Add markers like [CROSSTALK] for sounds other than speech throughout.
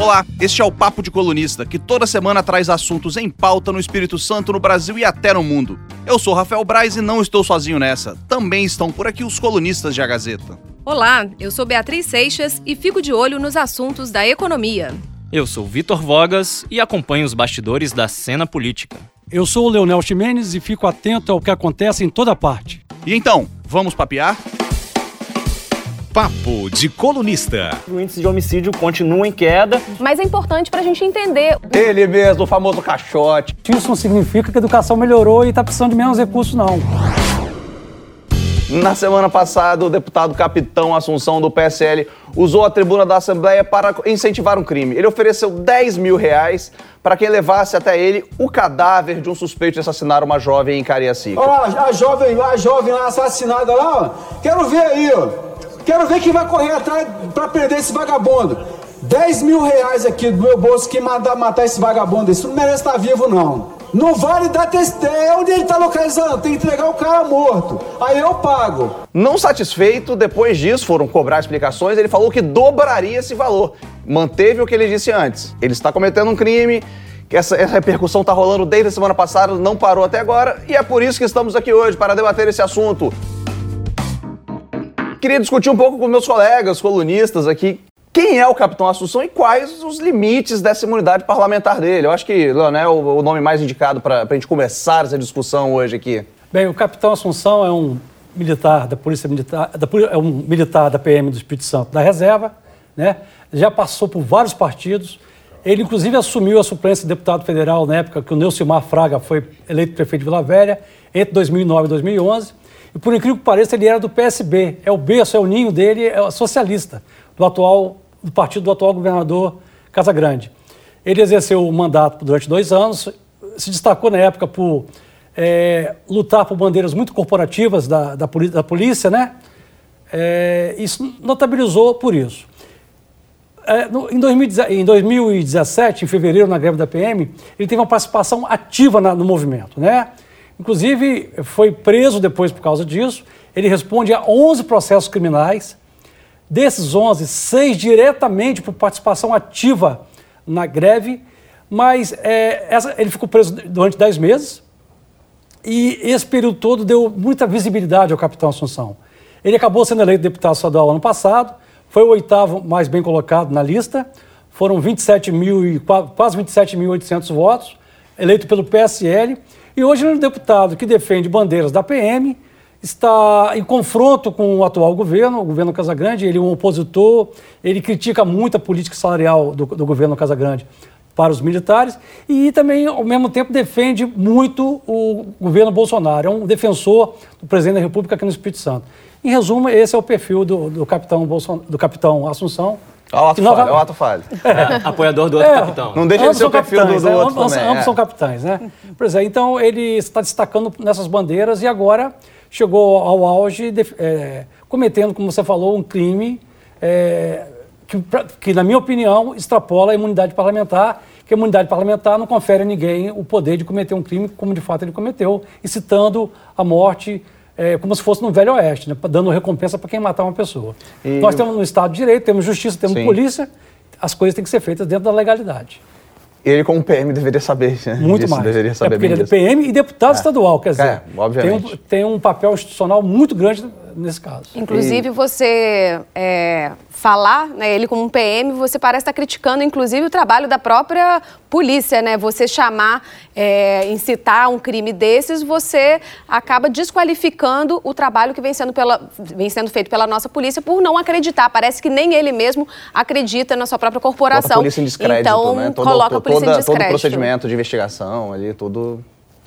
Olá, este é o Papo de Colunista, que toda semana traz assuntos em pauta no Espírito Santo, no Brasil e até no mundo. Eu sou Rafael Braz e não estou sozinho nessa. Também estão por aqui os colunistas de A Gazeta. Olá, eu sou Beatriz Seixas e fico de olho nos assuntos da economia. Eu sou Vitor Vogas e acompanho os bastidores da cena política. Eu sou o Leonel Ximenes e fico atento ao que acontece em toda parte. E então, vamos papear? Papo de Colunista. O índice de homicídio continua em queda. Mas é importante para a gente entender. Ele mesmo, o famoso caixote. Isso não significa que a educação melhorou e está precisando de menos recursos, não. Na semana passada, o deputado capitão Assunção do PSL usou a tribuna da Assembleia para incentivar um crime. Ele ofereceu 10 mil reais para quem levasse até ele o cadáver de um suspeito de assassinar uma jovem em Cariacica. Ó, a jovem, a jovem lá assassinada lá, ó. Quero ver aí, ó. Quero ver quem vai correr atrás para prender esse vagabundo. 10 mil reais aqui do meu bolso, quem mandar matar esse vagabundo, isso não merece estar vivo, não. Não vale dar testemunho. Onde ele está localizando? Tem que entregar o cara morto. Aí eu pago. Não satisfeito, depois disso foram cobrar explicações. Ele falou que dobraria esse valor. Manteve o que ele disse antes. Ele está cometendo um crime. Que essa, essa repercussão está rolando desde a semana passada, não parou até agora, e é por isso que estamos aqui hoje para debater esse assunto. Queria discutir um pouco com meus colegas colunistas aqui quem é o capitão Assunção e quais os limites dessa imunidade parlamentar dele. Eu acho que, Leonel, o nome mais indicado para a gente começar essa discussão hoje aqui. Bem, o capitão Assunção é um militar da Polícia Militar, da, é um militar da PM do Espírito Santo da Reserva, né? já passou por vários partidos. Ele, inclusive, assumiu a suplência de deputado federal na época que o Neucimar Fraga foi eleito prefeito de Vila Velha, entre 2009 e 2011. Por incrível que pareça, ele era do PSB. É o berço, é o ninho dele, é socialista, do atual, do partido do atual governador Casagrande. Ele exerceu o mandato durante dois anos, se destacou na época por é, lutar por bandeiras muito corporativas da, da, da polícia, né? É, isso notabilizou por isso. É, no, em, 2017, em, 2017, em fevereiro, na greve da PM, ele teve uma participação ativa na, no movimento, né? Inclusive, foi preso depois por causa disso. Ele responde a 11 processos criminais. Desses 11, seis diretamente por participação ativa na greve, mas é, essa, ele ficou preso durante 10 meses. E esse período todo deu muita visibilidade ao capitão Assunção. Ele acabou sendo eleito deputado estadual ano passado, foi o oitavo mais bem colocado na lista, foram 27 mil, quase 27.800 votos, eleito pelo PSL e hoje ele é um deputado que defende bandeiras da PM, está em confronto com o atual governo, o governo Casagrande, ele é um opositor, ele critica muito a política salarial do, do governo Casagrande para os militares e também, ao mesmo tempo, defende muito o governo Bolsonaro, é um defensor do presidente da República aqui no Espírito Santo. Em resumo, esse é o perfil do, do capitão, Bolson, do capitão Assunção, Olha o ato nova... falho, é o ato falho. É, apoiador do outro é, capitão. Não deixa de ser o perfil capitães, do, do né? outro ambos, também. Ambos é. são capitães, né? Por exemplo, então ele está destacando nessas bandeiras e agora chegou ao auge, de, é, cometendo, como você falou, um crime é, que, que, na minha opinião, extrapola a imunidade parlamentar, que a imunidade parlamentar não confere a ninguém o poder de cometer um crime como de fato ele cometeu, incitando a morte é, como se fosse no Velho Oeste, né, dando recompensa para quem matar uma pessoa. E... Nós temos no Estado de Direito, temos justiça, temos Sim. polícia, as coisas têm que ser feitas dentro da legalidade. Ele, como PM, deveria saber. Né? Muito disso, mais. Deveria saber é porque ele é PM e deputado é. estadual, quer dizer, é, obviamente. Tem, um, tem um papel institucional muito grande nesse caso. Inclusive, e... você é, falar, né, ele como um PM, você parece estar criticando, inclusive, o trabalho da própria polícia, né? Você chamar, é, incitar um crime desses, você acaba desqualificando o trabalho que vem sendo, pela, vem sendo feito pela nossa polícia por não acreditar. Parece que nem ele mesmo acredita na sua própria corporação. Coloca a polícia em descrédito, então, né? Todo, coloca a polícia toda, em descrédito. Todo procedimento de investigação ali, tudo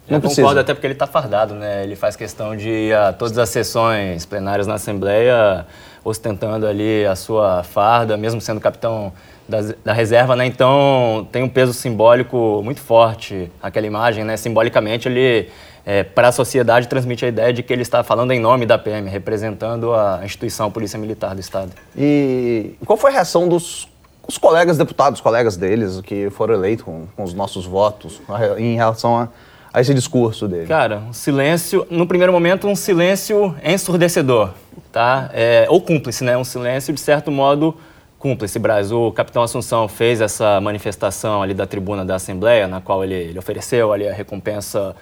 não eu concordo até porque ele está fardado, né? Ele faz questão de ir a todas as sessões plenárias na Assembleia ostentando ali a sua farda, mesmo sendo capitão da, da, reserva, né? Então tem um peso simbólico muito forte aquela imagem, né? Simbolicamente ele é, para a sociedade transmite a ideia de que ele está falando em nome da PM, representando a instituição Polícia Militar do Estado. E qual foi a reação dos os colegas deputados, colegas deles que foram eleitos com, com os nossos votos em relação a a esse discurso dele? Cara, um silêncio, no primeiro momento, um silêncio ensurdecedor, tá? É, ou cúmplice, né? Um silêncio, de certo modo, cúmplice, Braz. O capitão Assunção fez essa manifestação ali da tribuna da Assembleia, na qual ele, ele ofereceu ali a recompensa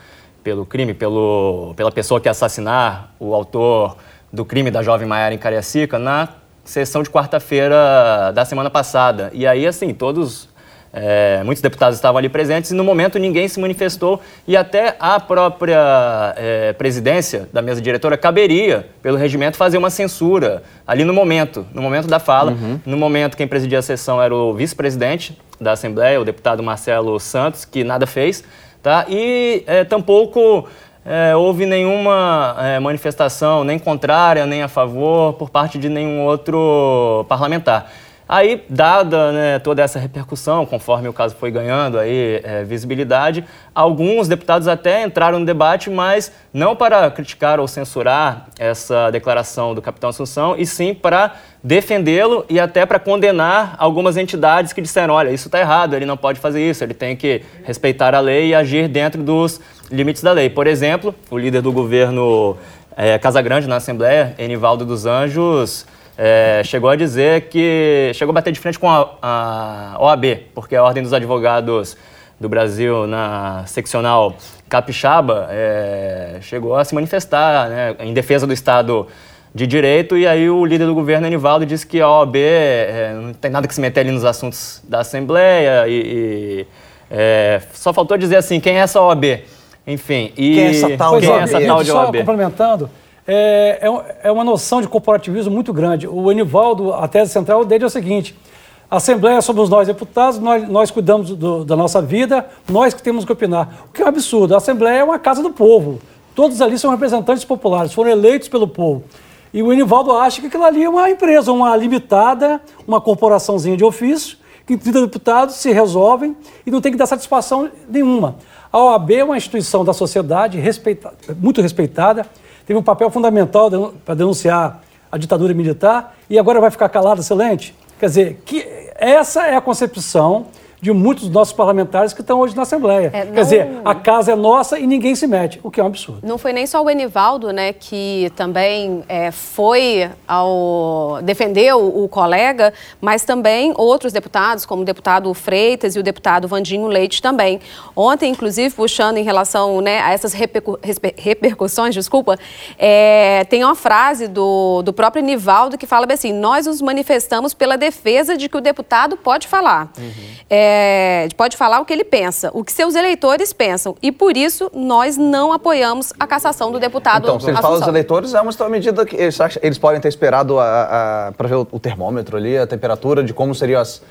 pelo crime, pelo, pela pessoa que assassinar o autor do crime da jovem Maiara em Cariacica, na sessão de quarta-feira da semana passada. E aí, assim, todos é, muitos deputados estavam ali presentes e no momento ninguém se manifestou e até a própria é, presidência da mesa diretora caberia, pelo regimento, fazer uma censura ali no momento, no momento da fala. Uhum. No momento quem presidia a sessão era o vice-presidente da Assembleia, o deputado Marcelo Santos, que nada fez, tá? E é, tampouco é, houve nenhuma é, manifestação, nem contrária, nem a favor, por parte de nenhum outro parlamentar. Aí, dada né, toda essa repercussão, conforme o caso foi ganhando aí, é, visibilidade, alguns deputados até entraram no debate, mas não para criticar ou censurar essa declaração do capitão Assunção, e sim para defendê-lo e até para condenar algumas entidades que disseram: olha, isso está errado, ele não pode fazer isso, ele tem que respeitar a lei e agir dentro dos limites da lei. Por exemplo, o líder do governo é, Casagrande na Assembleia, Enivaldo dos Anjos é, chegou a dizer que. chegou a bater de frente com a, a OAB, porque a Ordem dos Advogados do Brasil, na seccional capixaba, é, chegou a se manifestar né, em defesa do Estado de Direito, e aí o líder do governo, Anivaldo, disse que a OAB é, não tem nada que se meter ali nos assuntos da Assembleia, e, e é, só faltou dizer assim, quem é essa OAB? Enfim, e... Quem é essa tal quem de é essa tal de Só OAB? complementando, é, é, é uma noção de corporativismo muito grande. O Enivaldo, a tese central dele é o seguinte: a Assembleia somos nós deputados, nós, nós cuidamos do, da nossa vida, nós que temos que opinar. O que é um absurdo. A Assembleia é uma casa do povo. Todos ali são representantes populares, foram eleitos pelo povo. E o Enivaldo acha que aquilo ali é uma empresa, uma limitada, uma corporaçãozinha de ofício, que 30 deputados se resolvem e não tem que dar satisfação nenhuma. A OAB é uma instituição da sociedade respeita, muito respeitada, teve um papel fundamental para denunciar a ditadura militar e agora vai ficar calada, excelente? Quer dizer, que essa é a concepção de muitos dos nossos parlamentares que estão hoje na Assembleia. É, não- Quer dizer, a casa é nossa e ninguém se mete, o que é um absurdo. Não foi nem só o Enivaldo, né, que também é, foi ao defender o, colega, mas também outros deputados, como o deputado Freitas e o deputado Vandinho Leite também. Ontem, inclusive, puxando em relação né, a essas repercu- repercussões, desculpa, é, tem uma frase do, do próprio Enivaldo que fala bem assim: nós nos manifestamos pela defesa de que o deputado pode falar. É, pode falar o que ele pensa, o que seus eleitores pensam. E por isso nós não apoiamos a cassação do deputado. Então, se ele fala dos eleitores, é uma uma medida que eles, acham- eles podem ter esperado para ver o, o termômetro ali, a temperatura de como seriam as.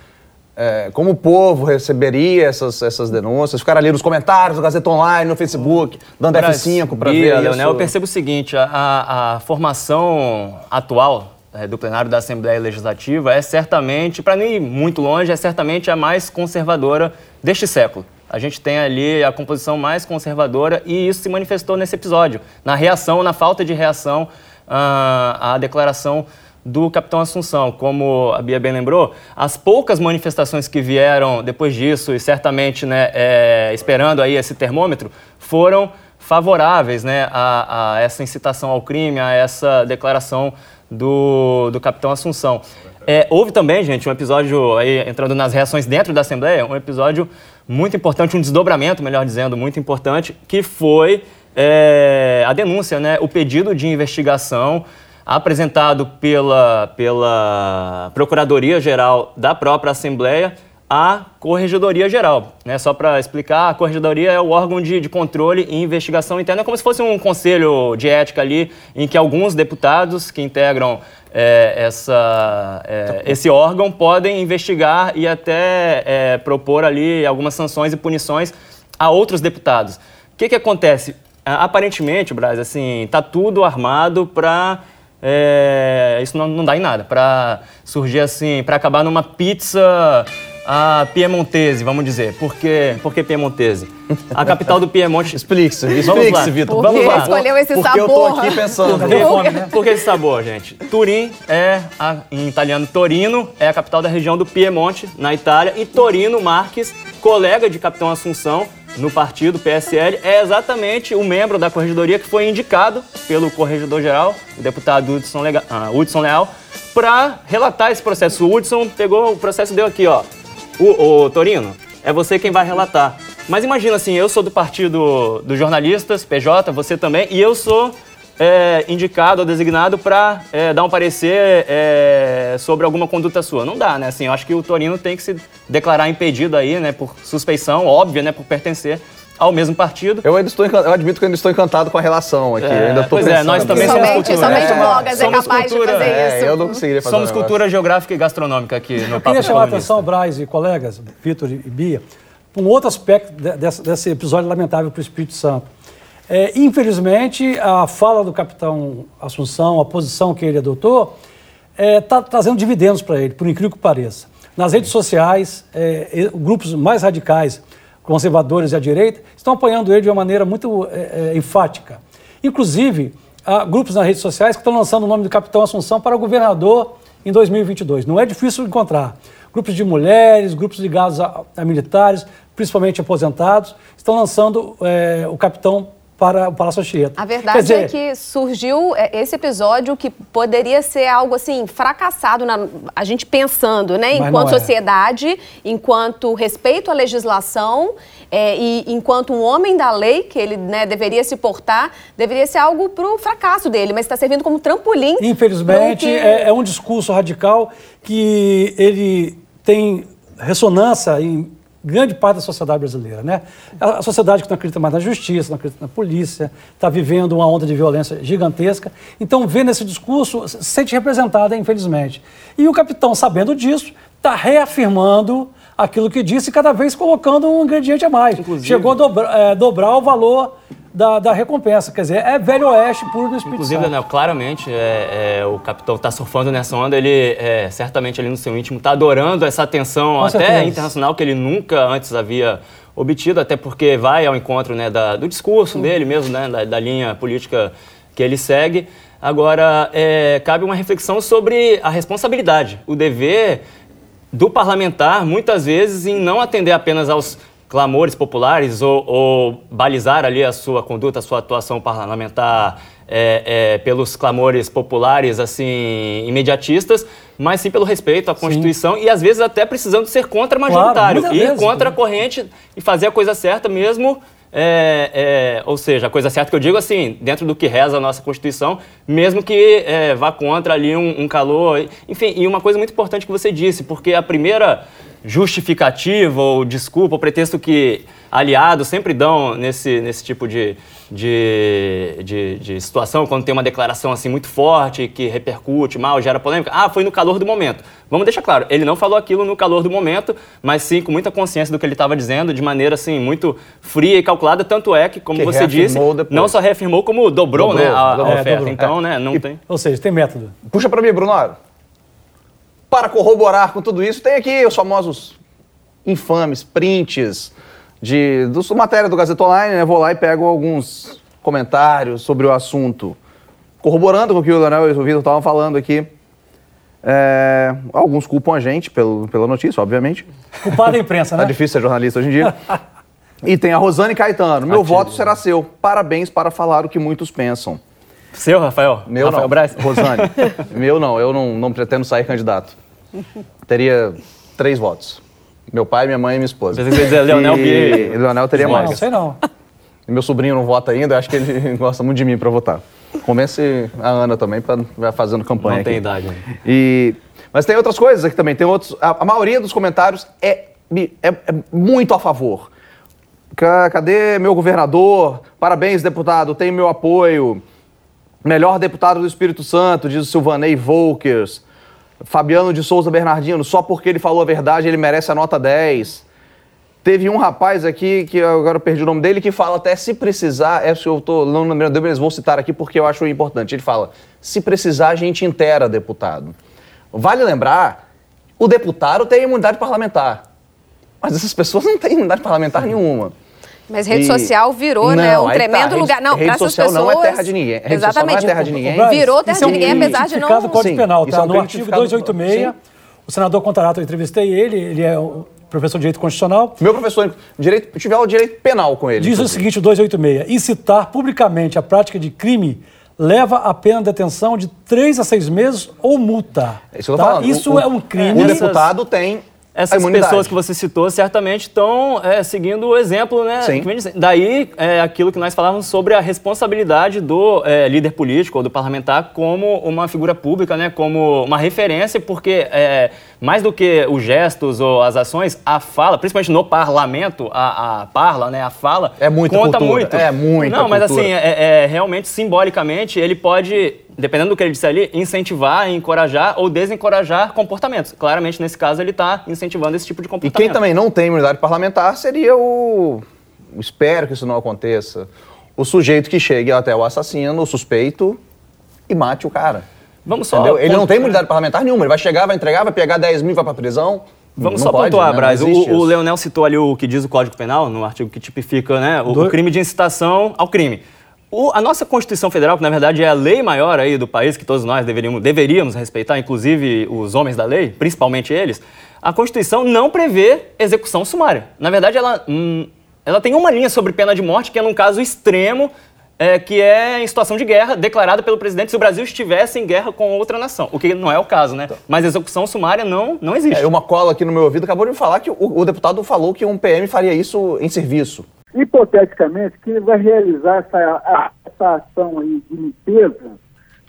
é, como o povo receberia essas, essas denúncias, ficar ali nos comentários, no Gazeta Online, no Facebook, dando Braz, F5 para ver Leonel, isso. eu percebo o seguinte, a- a, formação atual do plenário da Assembleia Legislativa é certamente, para não ir muito longe, é certamente a mais conservadora deste século. A gente tem ali a composição mais conservadora e isso se manifestou nesse episódio, na reação, na falta de reação ah, à declaração do capitão Assunção. Como a Bia bem lembrou, as poucas manifestações que vieram depois disso, e certamente né, é, esperando aí esse termômetro, foram favoráveis né, a, a essa incitação ao crime, a essa declaração do, do capitão Assunção. É, houve também, gente, um episódio, aí, entrando nas reações dentro da Assembleia, um episódio muito importante, um desdobramento, melhor dizendo, muito importante, que foi é, a denúncia, né, o pedido de investigação apresentado pela, pela Procuradoria-Geral da própria Assembleia à Corregedoria Geral. Né? Só para explicar, a Corregedoria é o órgão de, de controle e investigação interna, é como se fosse um conselho de ética ali, em que alguns deputados que integram é, essa, é, esse órgão podem investigar e até é, propor ali algumas sanções e punições a outros deputados. O que, que acontece? Aparentemente, Braz, assim, tá tudo armado para isso não, não dá em nada, para surgir assim, para acabar numa pizza a piemontese, vamos dizer. Por que, por que piemontese? A capital do Piemonte. Explique-se, Vamos lá. explique-se, Vitor. Vamos que lá. escolheu esse Porque eu tô sabor? aqui pensando. Por, por que esse sabor, gente? Turim é, a- em italiano, Torino, é a capital da região do Piemonte, na Itália, e Torino Marques, colega de Capitão Assunção, no partido PSL é exatamente o membro da corregedoria que foi indicado pelo corregedor-geral, o deputado Hudson, Lega, ah, Hudson Leal, para relatar esse processo. O Hudson pegou o processo e deu aqui, ó. O, o Torino, é você quem vai relatar. Mas imagina assim, eu sou do partido dos jornalistas, PJ, você também, e eu sou é, indicado ou designado para é, dar um parecer é, sobre alguma conduta sua. Não dá, né? Assim, eu acho que o Torino tem que se declarar impedido aí, né, por suspeição óbvia, né, por pertencer ao mesmo partido. Eu ainda estou eu admito que eu ainda estou encantado com a relação aqui. É, ainda pois é, nós também somos somente, cultura. somente é, blogas é capaz cultura, de fazer é, isso. eu não conseguiria fazer Somos um cultura geográfica e gastronômica aqui no Eu queria chamar a atenção, Braz e colegas, Vitor e Bia, para um outro aspecto de- desse, desse episódio lamentável para o Espírito Santo. É, infelizmente, a fala do capitão Assunção, a posição que ele adotou, está trazendo dividendos para ele, por incrível que pareça. Nas redes sociais, é, grupos mais radicais, conservadores e à direita, estão apoiando ele de uma maneira muito é, é, enfática. Inclusive, há grupos nas redes sociais que estão lançando o nome do capitão Assunção para governador em 2022. Não é difícil encontrar. Grupos de mulheres, grupos ligados a, a militares, principalmente aposentados, estão lançando é, o capitão para o Palácio Anchieta. A verdade Quer dizer, é que surgiu é, esse episódio que poderia ser algo assim fracassado na a gente pensando, né, Mas enquanto é. sociedade, enquanto respeito à legislação é, e enquanto um homem da lei que ele né, deveria se portar, deveria ser algo para o fracasso dele, mas está servindo como trampolim. Infelizmente, que- é, é um discurso radical que ele tem ressonância em grande parte da sociedade brasileira. Né? A sociedade que não acredita mais na justiça, não acredita na polícia, está vivendo uma onda de violência gigantesca. Então, vê nesse discurso, se sente representada, infelizmente. E o capitão, sabendo disso, está reafirmando aquilo que disse, cada vez colocando um ingrediente a mais. Chegou a dobra- é, dobrar o valor da, da recompensa. Quer dizer, é velho oeste puro no Espírito Inclusive, Santo. Daniel, claramente é, é, o capitão está surfando nessa onda, ele é, certamente ali no seu íntimo está adorando essa atenção Com até certeza. internacional que ele nunca antes havia obtido, até porque vai ao encontro né, da- do discurso dele mesmo, né, da, da linha política que ele segue. Agora, é, cabe uma reflexão sobre a responsabilidade, o dever do parlamentar, muitas vezes, em não atender apenas aos clamores populares ou, ou balizar ali a sua conduta, a sua atuação parlamentar é, é, pelos clamores populares, assim, imediatistas, mas sim pelo respeito à Constituição e, às vezes, até precisando ser contra-majoritário, muitas ir vezes, contra a né? corrente e fazer a coisa certa mesmo... é, é, ou seja, a coisa certa que eu digo assim, dentro do que reza a nossa Constituição, mesmo que é, vá contra ali um, um calor. Enfim, e uma coisa muito importante que você disse, porque a primeira justificativa ou desculpa, ou pretexto que aliados sempre dão nesse, nesse tipo de, de, de, de situação, quando tem uma declaração assim muito forte, que repercute mal, gera polêmica. Ah, foi no calor do momento. Vamos deixar claro, ele não falou aquilo no calor do momento, mas sim com muita consciência do que ele estava dizendo, de maneira assim muito fria e calculada, tanto é que, como Que você disse, depois. não só reafirmou, como dobrou, Dobrou, né, a, a dobrou. É, oferta. dobrou. Então, né, não tem... Ou seja, tem método. Puxa pra mim, Brunoro. Para corroborar com tudo isso, tem aqui os famosos infames prints de do, matéria do Gazeta Online, né? Vou lá e pego alguns comentários sobre o assunto. Corroborando com o que o Leonel e o Vitor estavam falando aqui. É, alguns culpam a gente pelo, pela notícia, obviamente. Culpado da imprensa, [LAUGHS] Tá né? difícil ser jornalista hoje em dia. e tem a Rosane Caetano. Meu voto será seu. Parabéns para falar o que muitos pensam. Seu, Rafael? Meu Rafael não. Braz? Rosane. [LAUGHS] Meu não, eu não, não pretendo sair candidato. Teria três votos. Meu pai, minha mãe e minha esposa. Você dizer Leonel e... Leonel teria Não, mais. não sei não. E [LAUGHS] meu sobrinho não vota ainda, acho que ele [LAUGHS] gosta muito de mim para votar. Convence a Ana também para vai fazendo campanha Não tem aqui. idade. né? E, mas tem outras coisas aqui também. Tem outros. A, a maioria dos comentários é, é, é muito a favor. Ca- Cadê meu governador? Parabéns, deputado, tem meu apoio. Melhor deputado do Espírito Santo, diz o Silvanei Volkers. Fabiano de Souza Bernardino, só porque ele falou a verdade, ele merece a nota 10. Teve um rapaz aqui, que agora perdi o nome dele, que fala até se precisar, é se eu tô não lembrando mas vou citar aqui porque eu acho importante. Ele fala: se precisar, a gente intera deputado. Vale lembrar, o deputado tem imunidade parlamentar. Mas essas pessoas não têm imunidade parlamentar nenhuma. Mas rede E- social virou, né, Não, um aí tá, tremendo rede- lugar. Não, rede para essas social pessoas. não é terra de ninguém. Rede social não é Exatamente. terra de ninguém. Braz, Virou terra isso é de ninguém, um apesar de não. do Código Sim, Penal, isso tá? é um no artigo tipificado do- 286, o senador Contarato, eu entrevistei ele, ele é professor de direito constitucional. Meu professor, direito, eu tive aula de direito penal com ele. Diz o seguinte, o 286, incitar publicamente a prática de crime leva a pena de detenção de três a seis meses ou multa. É isso que eu tô tá? falando. Isso O- é um crime. O deputado tem Essas pessoas que você citou certamente estão é, seguindo o exemplo, né? Sim. Daí é, aquilo que nós falávamos sobre a responsabilidade do é, líder político ou do parlamentar como uma figura pública, né? Como uma referência, porque é, mais do que os gestos ou as ações, a fala, principalmente no parlamento, a, a parla, né? A fala É muita conta cultura, muito. é muita Não, mas cultura. assim, é, realmente, simbolicamente, ele pode, dependendo do que ele disser ali, incentivar, encorajar ou desencorajar comportamentos. Claramente, nesse caso, ele está incentivando esse tipo de E comportamento. quem também não tem imunidade parlamentar seria o. Espero que isso não aconteça. O sujeito que chegue até o assassino, o suspeito, e mate o cara. Vamos só. Entendeu? Ele não tem imunidade parlamentar nenhuma. Ele vai chegar, vai entregar, vai pegar 10 mil, vai pra prisão. Vamos Não só pode, pontuar, né? Não Braz. O, o. Leonel citou ali o que diz o Código Penal, no artigo que tipifica né, o, Do- o crime de incitação ao crime. O- a nossa Constituição Federal, que na verdade é a lei maior aí do país, que todos nós deveríamos, deveríamos respeitar, inclusive os homens da lei, principalmente eles, a Constituição não prevê execução sumária. Na verdade, ela, hum, ela tem uma linha sobre pena de morte, que é num caso extremo, é, que é em situação de guerra, declarada pelo presidente se o Brasil estivesse em guerra com outra nação. O que não é o caso, né? Mas execução sumária não, não existe. É, uma cola aqui no meu ouvido acabou de me falar que o, o deputado falou que um PM faria isso em serviço. Hipoteticamente, quem vai realizar essa, essa ação aí de limpeza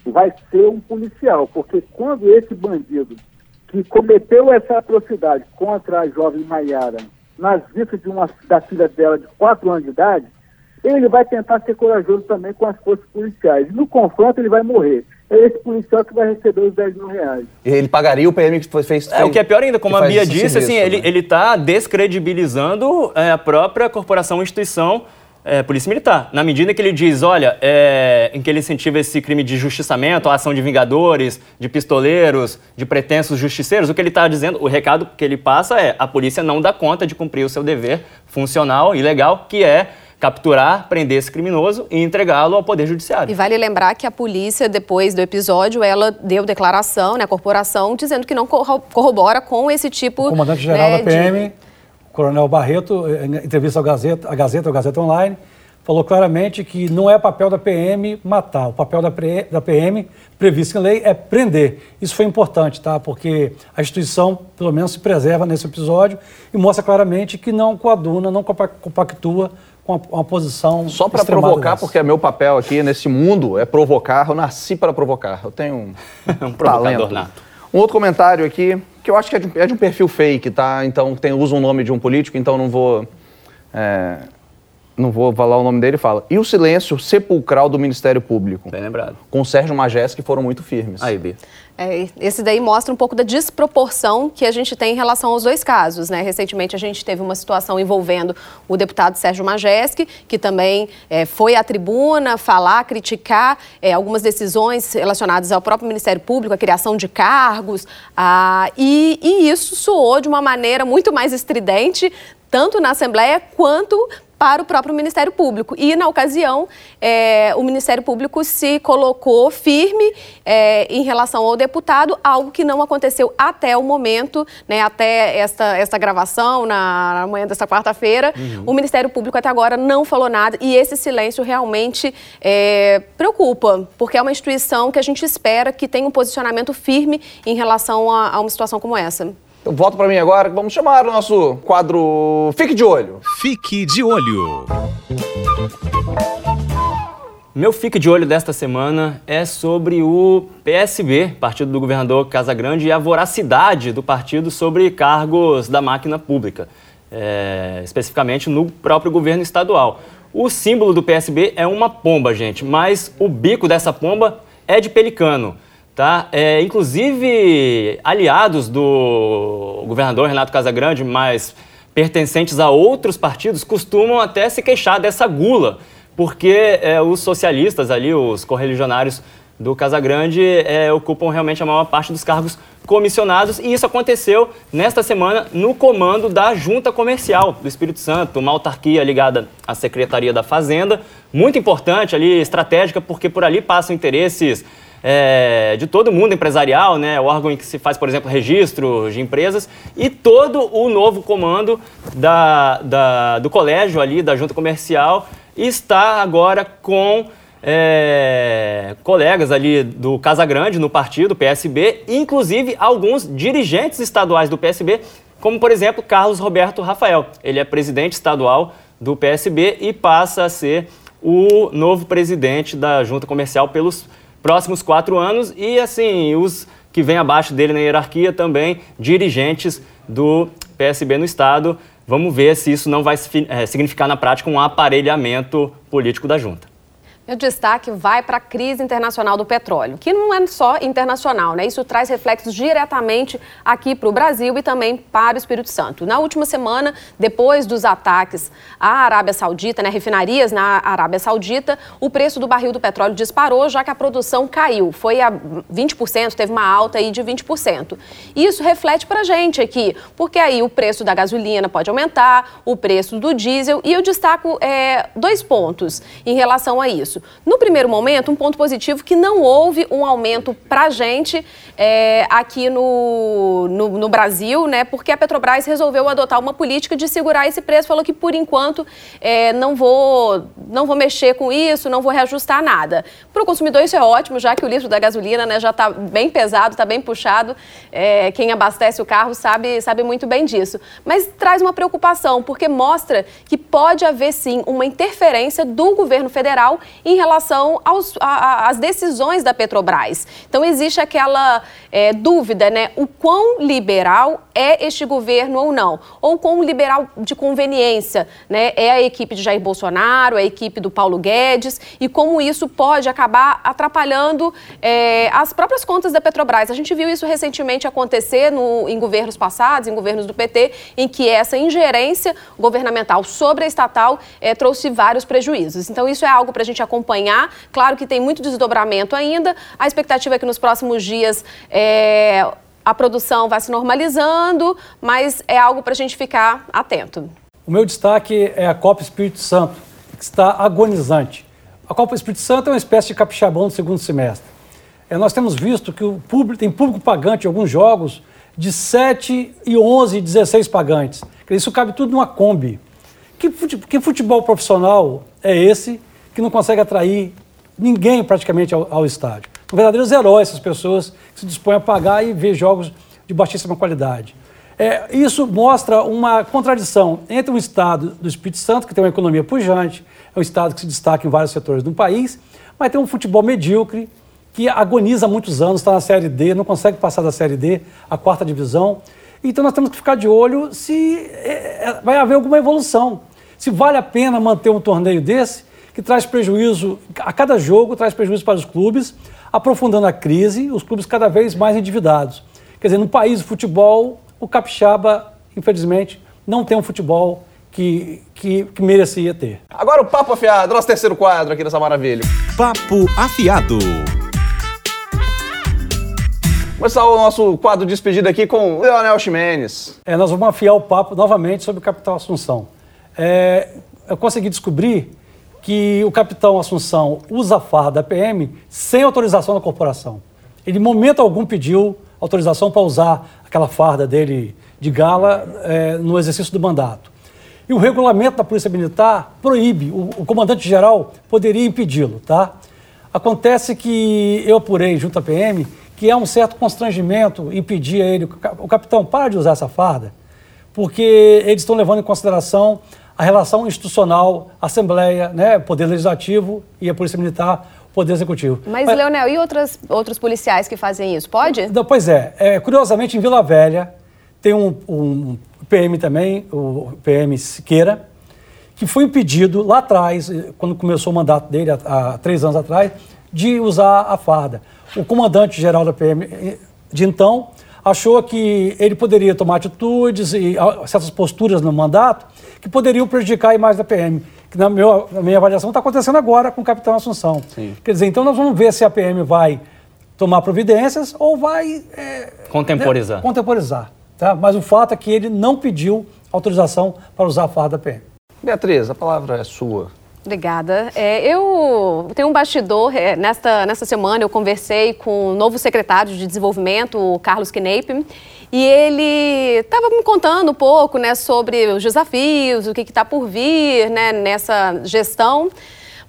vai ser um policial, porque quando esse bandido que cometeu essa atrocidade contra a jovem Maiara nas vistas de uma, da filha dela de 4 anos de idade, ele vai tentar ser corajoso também com as forças policiais. No confronto, ele vai morrer. É esse policial que vai receber os 10 mil reais. Ele pagaria o PM que foi- fez. É, o que é pior ainda, como a Bia disse, serviço, assim, ele, né? ele tá descredibilizando é, a própria corporação instituição é, Polícia Militar. Na medida que ele diz, olha, é, em que ele incentiva esse crime de justiçamento, a ação de vingadores, de pistoleiros, de pretensos justiceiros, o que ele está dizendo, o recado que ele passa é a polícia não dá conta de cumprir o seu dever funcional e legal, que é capturar, prender esse criminoso e entregá-lo ao Poder Judiciário. E vale lembrar que a polícia, depois do episódio, ela deu declaração, né, a corporação, dizendo que não corro- corrobora com esse tipo O comandante-geral né, da PM, o coronel Barreto, em entrevista ao Gazeta, à Gazeta, ao Gazeta Online, falou claramente que não é papel da PM matar. O papel da, pre- da PM, previsto em lei, é prender. Isso foi importante, tá? Porque a instituição, pelo menos, se preserva nesse episódio e mostra claramente que não coaduna, não compa- compactua com uma posição Só para provocar, dessa. porque é meu papel aqui nesse mundo é provocar. Eu nasci para provocar. Eu tenho um, [LAUGHS] Um talento. nato. Um outro comentário aqui, que eu acho que é de, um- é de um perfil fake, tá? Então tem, usa um nome de um político, então não vou. é, não vou falar o nome dele fala. E o silêncio sepulcral do Ministério Público? Bem lembrado. Com o Sérgio Magés, que foram muito firmes. Aí, Bia. É, esse daí mostra um pouco da desproporção que a gente tem em relação aos dois casos. Né? Recentemente, a gente teve uma situação envolvendo o deputado Sérgio Majeschi, que também é, foi à tribuna falar, criticar é, algumas decisões relacionadas ao próprio Ministério Público, a criação de cargos, ah, e, e isso soou de uma maneira muito mais estridente, tanto na Assembleia quanto para o próprio Ministério Público. E, na ocasião, é, o Ministério Público se colocou firme é, em relação ao deputado, algo que não aconteceu até o momento, né, até esta, esta gravação, na, na manhã desta quarta-feira. O Ministério Público até agora não falou nada e esse silêncio realmente é, preocupa, porque é uma instituição que a gente espera que tenha um posicionamento firme em relação a, a uma situação como essa. Então, volta para mim agora, vamos chamar o nosso quadro Fique de Olho. Fique de olho. Meu fique de olho desta semana é sobre o PSB, partido do governador Casagrande, e a voracidade do partido sobre cargos da máquina pública, é, especificamente no próprio governo estadual. O símbolo do PSB é uma pomba, gente, mas o bico dessa pomba é de pelicano. Tá? É, inclusive, aliados do governador Renato Casagrande, mas pertencentes a outros partidos, costumam até se queixar dessa gula porque é, os socialistas ali, os correligionários do Casagrande, é, ocupam realmente a maior parte dos cargos comissionados e isso aconteceu nesta semana no comando da Junta Comercial do Espírito Santo, uma autarquia ligada à Secretaria da Fazenda, muito importante ali, estratégica, porque por ali passam interesses é, de todo mundo empresarial, né, o órgão em que se faz, por exemplo, registro de empresas, e todo o novo comando da, da, do colégio ali, da junta comercial, está agora com é, colegas ali do Casa Grande, no partido, PSB, inclusive alguns dirigentes estaduais do PSB, como por exemplo Carlos Roberto Rafael. Ele é presidente estadual do PSB e passa a ser o novo presidente da junta comercial pelos próximos quatro anos e assim os que vêm abaixo dele na hierarquia também dirigentes do PSB no estado. Vamos ver se isso não vai é, significar na prática um aparelhamento político da junta. Meu destaque vai para a crise internacional do petróleo, que não é só internacional, né? Isso traz reflexos diretamente aqui para o Brasil e também para o Espírito Santo. Na última semana, depois dos ataques à Arábia Saudita, né, refinarias na Arábia Saudita, o preço do barril do petróleo disparou, já que a produção caiu. Foi a 20%, teve uma alta aí de 20%. E isso reflete para a gente aqui, porque aí o preço da gasolina pode aumentar, o preço do diesel, e eu destaco é, dois pontos em relação a isso isso. No primeiro momento, um ponto positivo que não houve um aumento para a gente é, aqui no, no, no, Brasil, né? Porque a Petrobras resolveu adotar uma política de segurar esse preço, falou que por enquanto é, não, vou, não vou mexer com isso, não vou reajustar nada. Para o consumidor isso é ótimo, já que o litro da gasolina né, já está bem pesado, está bem puxado. É, quem abastece o carro sabe, sabe muito bem disso. Mas traz uma preocupação, porque mostra que pode haver sim uma interferência do governo federal relação aos, a, às decisões da Petrobras. Então, existe aquela é, dúvida, né? O quão liberal é este governo ou não? Ou quão liberal de conveniência, né? É a equipe de Jair Bolsonaro, é a equipe do Paulo Guedes, e como isso pode acabar atrapalhando é, as próprias contas da Petrobras. A gente viu isso recentemente acontecer no, em governos passados, em governos do PT, em que essa ingerência governamental sobre a estatal é, trouxe vários prejuízos. Então, isso é algo para a gente acompanhar acompanhar. Claro que tem muito desdobramento ainda. A expectativa é que nos próximos dias é, a produção vá se normalizando, mas é algo para a gente ficar atento. O meu destaque é a Copa Espírito Santo, que está agonizante. A Copa Espírito Santo é uma espécie de capixabão do segundo semestre. É, nós temos visto que o público, tem público pagante em alguns jogos de 7 e 11 16 pagantes. Isso cabe tudo numa Kombi. Que futebol, profissional é esse que não consegue atrair ninguém praticamente ao, ao estádio. São verdadeiros heróis essas pessoas que se dispõem a pagar e ver jogos de baixíssima qualidade. É, isso mostra uma contradição entre um Estado do Espírito Santo, que tem uma economia pujante, é um Estado que se destaca em vários setores do país, mas tem um futebol medíocre, que agoniza há muitos anos, está na Série D, não consegue passar da Série D, a quarta divisão. Então nós temos que ficar de olho se é, é vai haver alguma evolução. Se vale a pena manter um torneio desse, que traz prejuízo, a cada jogo traz prejuízo para os clubes, aprofundando a crise, os clubes cada vez mais endividados. Quer dizer, no país do futebol, o capixaba, infelizmente, não tem um futebol que, que, que merecia ter. Agora o Papo Afiado, nosso terceiro quadro aqui dessa maravilha. Papo Afiado. Começar o nosso quadro de despedida aqui com Leonel Ximenes. É, nós vamos afiar o papo novamente sobre o Capital Assunção. É, eu consegui descobrir que o capitão Assunção usa a farda da PM sem autorização da corporação. Ele, em momento algum, pediu autorização para usar aquela farda dele de gala é, no exercício do mandato. E o regulamento da Polícia Militar proíbe, o, o comandante-geral poderia impedi-lo, tá? Acontece que eu apurei junto à PM que há um certo constrangimento impedir ele, o capitão, para de usar essa farda, porque eles estão levando em consideração a relação institucional, Assembleia, né, Poder Legislativo e a Polícia Militar, Poder Executivo. Mas, Mas Leonel, e outras, outros policiais que fazem isso? Pode? Não, pois é, é, Curiosamente, em Vila Velha, tem um, um PM também, o PM Siqueira, que foi impedido lá atrás, quando começou o mandato dele, há, há três anos atrás, de usar a farda. O comandante-geral da PM de então achou que ele poderia tomar atitudes e certas posturas no mandato que poderiam prejudicar a imagem da PM. Que na, meu, na minha avaliação está acontecendo agora com o capitão Assunção. Sim. Quer dizer, então nós vamos ver se a PM vai tomar providências ou vai... É, contemporizar. Né, contemporizar. Tá? Mas o fato é que ele não pediu autorização para usar a farda da PM. Beatriz, a palavra é sua. Obrigada. É, eu tenho um bastidor. É, nesta, nesta semana eu conversei com o novo secretário de Desenvolvimento, o Carlos Kneip, e ele estava me contando um pouco né, sobre os desafios, o que está por vir né, nessa gestão.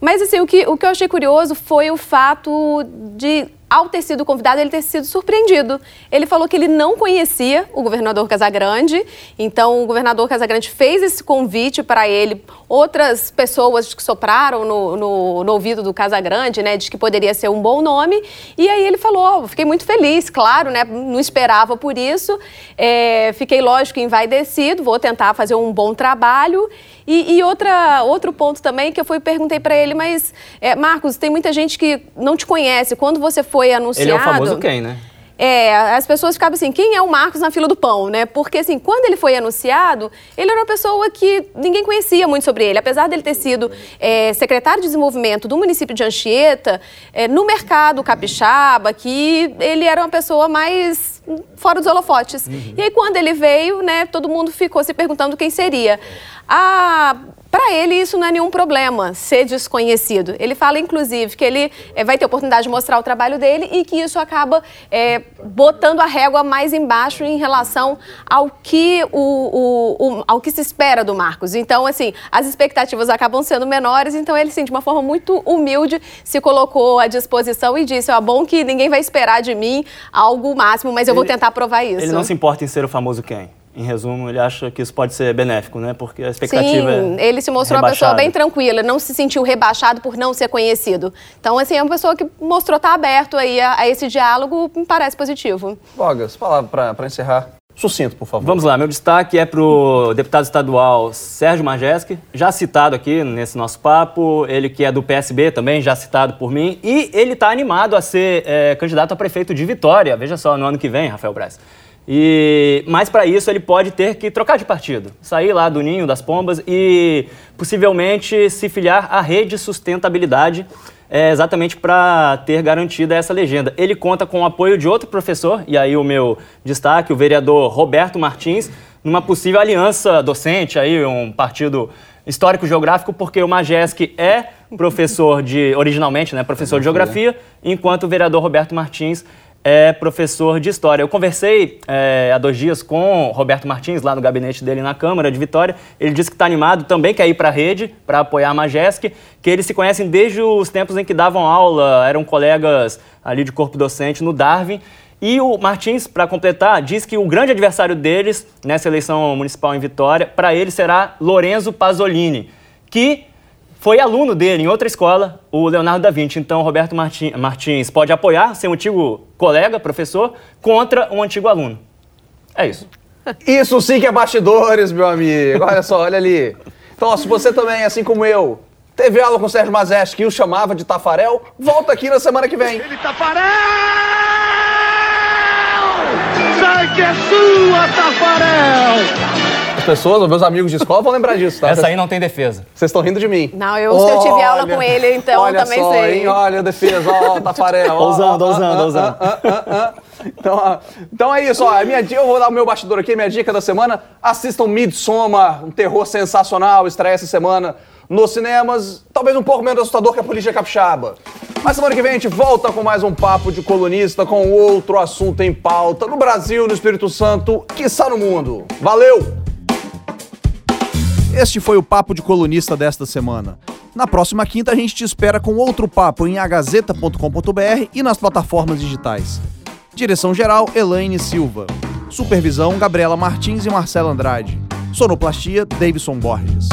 Mas assim, o que, o que eu achei curioso foi o fato de ao ter sido convidado, ele ter sido surpreendido. Ele falou que ele não conhecia o governador Casagrande, então o governador Casagrande fez esse convite para ele. Outras pessoas que sopraram no, no, no, ouvido do Casagrande, né, de que poderia ser um bom nome. E aí ele falou: oh, fiquei muito feliz, claro, né, não esperava por isso. É, fiquei, lógico, envaidecido, vou tentar fazer um bom trabalho. E, e, outra, outro ponto também que eu fui perguntei para ele, mas é, Marcos, tem muita gente que não te conhece. Quando você foi anunciado. Ele é o famoso quem, né? É, as pessoas ficavam assim, quem é o Marcos na fila do pão, né? Porque, assim, quando ele foi anunciado, ele era uma pessoa que ninguém conhecia muito sobre ele. Apesar dele ter sido é, secretário de desenvolvimento do município de Anchieta, é, no mercado capixaba, que ele era uma pessoa mais fora dos holofotes. Uhum. E aí, quando ele veio, né, todo mundo ficou se perguntando quem seria. A para ele, isso não é nenhum problema, ser desconhecido. Ele fala, inclusive, que ele é, vai ter oportunidade de mostrar o trabalho dele e que isso acaba é, botando a régua mais embaixo em relação ao que, o, o, o, ao que se espera do Marcos. Então, assim, as expectativas acabam sendo menores, então ele, sim, de uma forma muito humilde, se colocou à disposição e disse, ó, bom que ninguém vai esperar de mim algo máximo, mas eu ele, vou tentar provar isso. Ele não se importa em ser o famoso quem? em resumo, ele acha que isso pode ser benéfico, né? Porque a expectativa Sim, é ele se mostrou rebaixada. uma pessoa bem tranquila, não se sentiu rebaixado por não ser conhecido. Então, assim, é uma pessoa que mostrou estar aberto aí a, a esse diálogo, me parece positivo. Bogas, palavra para encerrar. Sucinto, por favor. Vamos lá, meu destaque é para o deputado estadual Sérgio Majeski, já citado aqui nesse nosso papo, ele que é do PSB também, já citado por mim, e ele está animado a ser é, candidato a prefeito de Vitória, veja só, no ano que vem, Rafael Braz. E, mas para isso ele pode ter que trocar de partido, sair lá do ninho das pombas e possivelmente se filiar à rede sustentabilidade, é, exatamente para ter garantida essa legenda. Ele conta com o apoio de outro professor, e aí o meu destaque, o vereador Roberto Martins, numa possível aliança docente, aí um partido histórico-geográfico, porque o Majesc é professor de, originalmente, né, professor de geografia, enquanto o vereador Roberto Martins é professor de História. Eu conversei é, há dois dias com Roberto Martins, lá no gabinete dele na Câmara de Vitória. Ele disse que está animado, também quer ir para a rede, para apoiar a Majesc, que eles se conhecem desde os tempos em que davam aula, eram colegas ali de corpo docente no Darwin. E o Martins, para completar, diz que o grande adversário deles nessa eleição municipal em Vitória, para ele será Lorenzo Pasolini, que foi aluno dele em outra escola, o Leonardo da Vinci. Então, Roberto Martins pode apoiar seu antigo colega, professor, contra um antigo aluno. É isso. Isso sim que é bastidores, meu amigo. Olha só, olha ali. Então, ó, se você também, assim como eu, teve aula com o Sérgio Mazeschi que o chamava de Tafarel, volta aqui na semana que vem. Ele Tafarel! Sai que é sua, Tafarel! As pessoas, os meus amigos de escola vão lembrar disso, tá? Essa aí não tem defesa. Vocês estão rindo de mim. Não, eu, se eu tive aula com ele, então olha também só, sei. Hein? Olha a defesa, ó, o Tafarel. ousando, ousando, ousando. Então, então é isso, ó. A minha, eu vou dar o meu bastidor aqui, minha dica da semana. Assistam Midsommar, um terror sensacional, estreia essa semana nos cinemas. Talvez um pouco menos assustador que a Polícia Capixaba. Mas semana que vem a gente volta com mais um papo de colunista com outro assunto em pauta no Brasil, no Espírito Santo, que está no mundo. Valeu! Este foi o Papo de Colunista desta semana. Na próxima quinta a gente te espera com outro papo em agazeta.com.br e nas plataformas digitais. Direção geral Elaine Silva. Supervisão Gabriela Martins e Marcelo Andrade. Sonoplastia Davidson Borges.